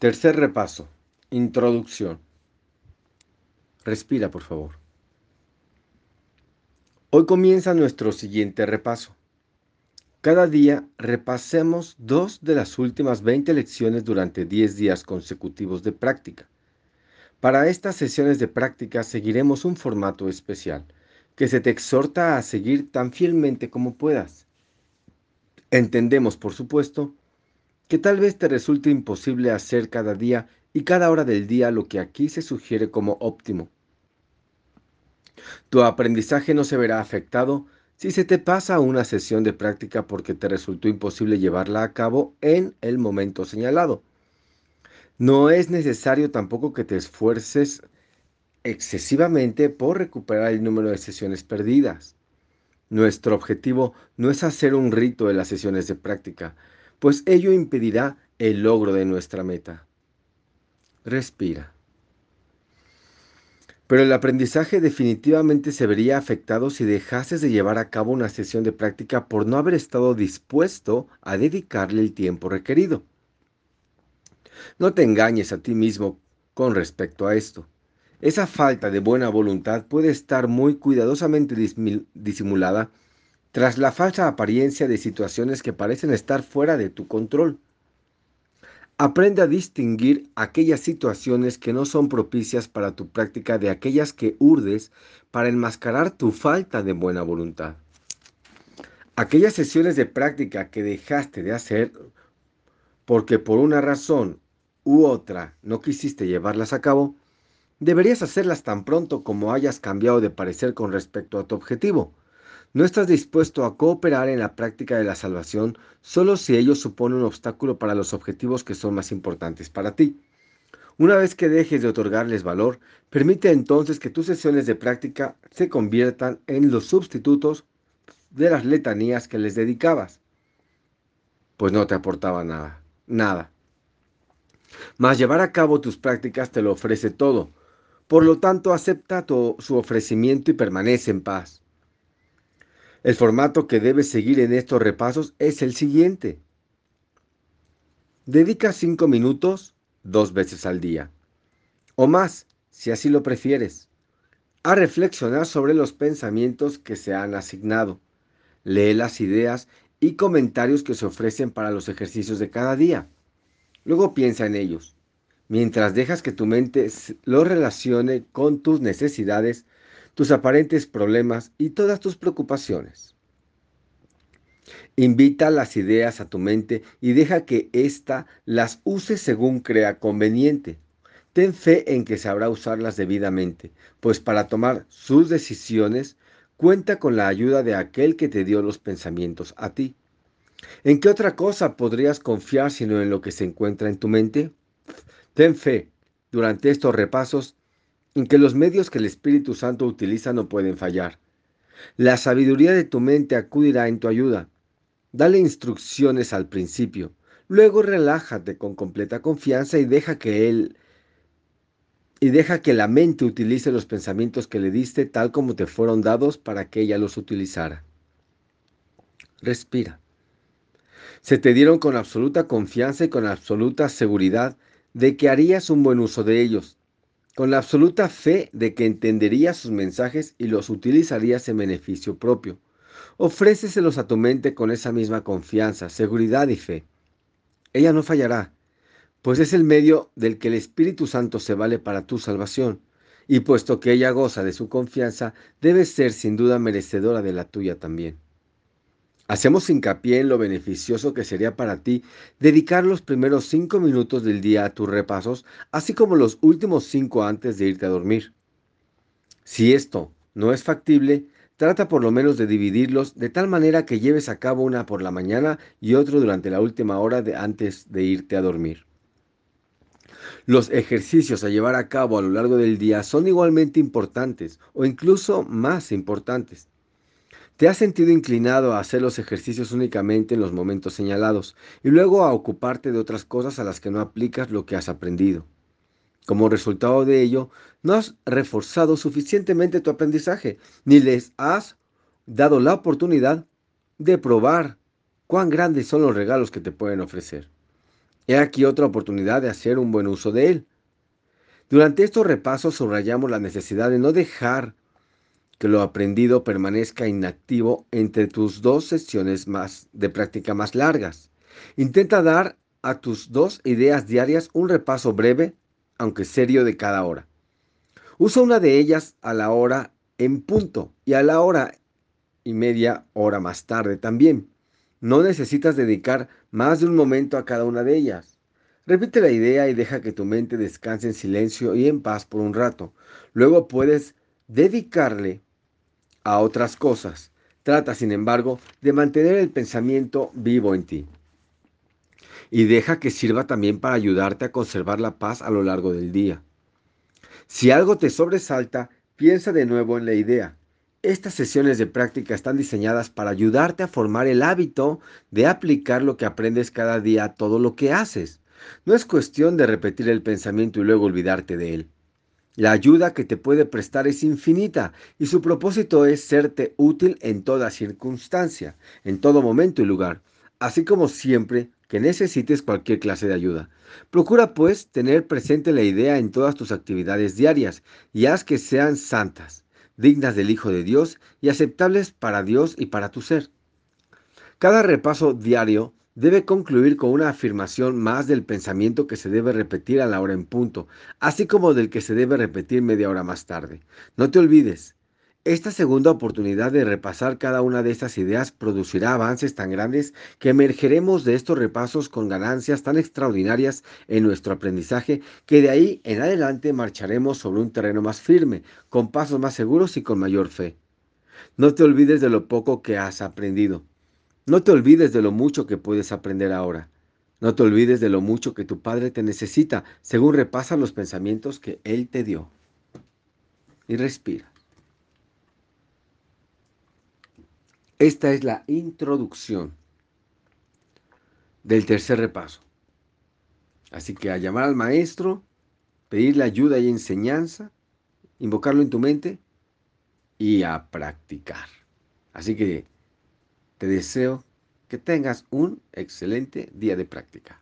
Tercer repaso. Introducción. Respira, por favor. Hoy comienza nuestro siguiente repaso. Cada día repasemos dos de las últimas 20 lecciones durante 10 días consecutivos de práctica. Para estas sesiones de práctica seguiremos un formato especial que se te exhorta a seguir tan fielmente como puedas. Entendemos, por supuesto, que tal vez te resulte imposible hacer cada día y cada hora del día lo que aquí se sugiere como óptimo. Tu aprendizaje no se verá afectado si se te pasa una sesión de práctica porque te resultó imposible llevarla a cabo en el momento señalado. No es necesario tampoco que te esfuerces excesivamente por recuperar el número de sesiones perdidas. Nuestro objetivo no es hacer un rito de las sesiones de práctica, pues ello impedirá el logro de nuestra meta. Respira. Pero el aprendizaje definitivamente se vería afectado si dejases de llevar a cabo una sesión de práctica por no haber estado dispuesto a dedicarle el tiempo requerido. No te engañes a ti mismo con respecto a esto. Esa falta de buena voluntad puede estar muy cuidadosamente disimulada tras la falsa apariencia de situaciones que parecen estar fuera de tu control. Aprende a distinguir aquellas situaciones que no son propicias para tu práctica de aquellas que urdes para enmascarar tu falta de buena voluntad. Aquellas sesiones de práctica que dejaste de hacer porque por una razón u otra no quisiste llevarlas a cabo, deberías hacerlas tan pronto como hayas cambiado de parecer con respecto a tu objetivo. No estás dispuesto a cooperar en la práctica de la salvación solo si ello supone un obstáculo para los objetivos que son más importantes para ti. Una vez que dejes de otorgarles valor, permite entonces que tus sesiones de práctica se conviertan en los sustitutos de las letanías que les dedicabas. Pues no te aportaba nada, nada. Mas llevar a cabo tus prácticas te lo ofrece todo. Por lo tanto, acepta su ofrecimiento y permanece en paz. El formato que debes seguir en estos repasos es el siguiente. Dedica cinco minutos dos veces al día, o más, si así lo prefieres, a reflexionar sobre los pensamientos que se han asignado. Lee las ideas y comentarios que se ofrecen para los ejercicios de cada día. Luego piensa en ellos. Mientras dejas que tu mente los relacione con tus necesidades, tus aparentes problemas y todas tus preocupaciones. Invita las ideas a tu mente y deja que ésta las use según crea conveniente. Ten fe en que sabrá usarlas debidamente, pues para tomar sus decisiones cuenta con la ayuda de aquel que te dio los pensamientos a ti. ¿En qué otra cosa podrías confiar sino en lo que se encuentra en tu mente? Ten fe durante estos repasos en que los medios que el Espíritu Santo utiliza no pueden fallar. La sabiduría de tu mente acudirá en tu ayuda. Dale instrucciones al principio. Luego relájate con completa confianza y deja que él y deja que la mente utilice los pensamientos que le diste tal como te fueron dados para que ella los utilizara. Respira. Se te dieron con absoluta confianza y con absoluta seguridad de que harías un buen uso de ellos con la absoluta fe de que entenderías sus mensajes y los utilizarías en beneficio propio. Ofréceselos a tu mente con esa misma confianza, seguridad y fe. Ella no fallará, pues es el medio del que el Espíritu Santo se vale para tu salvación, y puesto que ella goza de su confianza, debe ser sin duda merecedora de la tuya también. Hacemos hincapié en lo beneficioso que sería para ti dedicar los primeros cinco minutos del día a tus repasos, así como los últimos cinco antes de irte a dormir. Si esto no es factible, trata por lo menos de dividirlos de tal manera que lleves a cabo una por la mañana y otro durante la última hora antes de irte a dormir. Los ejercicios a llevar a cabo a lo largo del día son igualmente importantes o incluso más importantes. Te has sentido inclinado a hacer los ejercicios únicamente en los momentos señalados y luego a ocuparte de otras cosas a las que no aplicas lo que has aprendido. Como resultado de ello, no has reforzado suficientemente tu aprendizaje, ni les has dado la oportunidad de probar cuán grandes son los regalos que te pueden ofrecer. He aquí otra oportunidad de hacer un buen uso de él. Durante estos repasos subrayamos la necesidad de no dejar que lo aprendido permanezca inactivo entre tus dos sesiones más de práctica más largas. Intenta dar a tus dos ideas diarias un repaso breve, aunque serio, de cada hora. Usa una de ellas a la hora en punto y a la hora y media hora más tarde también. No necesitas dedicar más de un momento a cada una de ellas. Repite la idea y deja que tu mente descanse en silencio y en paz por un rato. Luego puedes dedicarle a otras cosas. Trata, sin embargo, de mantener el pensamiento vivo en ti. Y deja que sirva también para ayudarte a conservar la paz a lo largo del día. Si algo te sobresalta, piensa de nuevo en la idea. Estas sesiones de práctica están diseñadas para ayudarte a formar el hábito de aplicar lo que aprendes cada día a todo lo que haces. No es cuestión de repetir el pensamiento y luego olvidarte de él. La ayuda que te puede prestar es infinita y su propósito es serte útil en toda circunstancia, en todo momento y lugar, así como siempre que necesites cualquier clase de ayuda. Procura pues tener presente la idea en todas tus actividades diarias y haz que sean santas dignas del Hijo de Dios y aceptables para Dios y para tu ser. Cada repaso diario debe concluir con una afirmación más del pensamiento que se debe repetir a la hora en punto, así como del que se debe repetir media hora más tarde. No te olvides, esta segunda oportunidad de repasar cada una de estas ideas producirá avances tan grandes que emergeremos de estos repasos con ganancias tan extraordinarias en nuestro aprendizaje que de ahí en adelante marcharemos sobre un terreno más firme, con pasos más seguros y con mayor fe. No te olvides de lo poco que has aprendido. No te olvides de lo mucho que puedes aprender ahora. No te olvides de lo mucho que tu Padre te necesita según repasa los pensamientos que Él te dio. Y respira. Esta es la introducción del tercer repaso. Así que a llamar al maestro, pedirle ayuda y enseñanza, invocarlo en tu mente y a practicar. Así que te deseo que tengas un excelente día de práctica.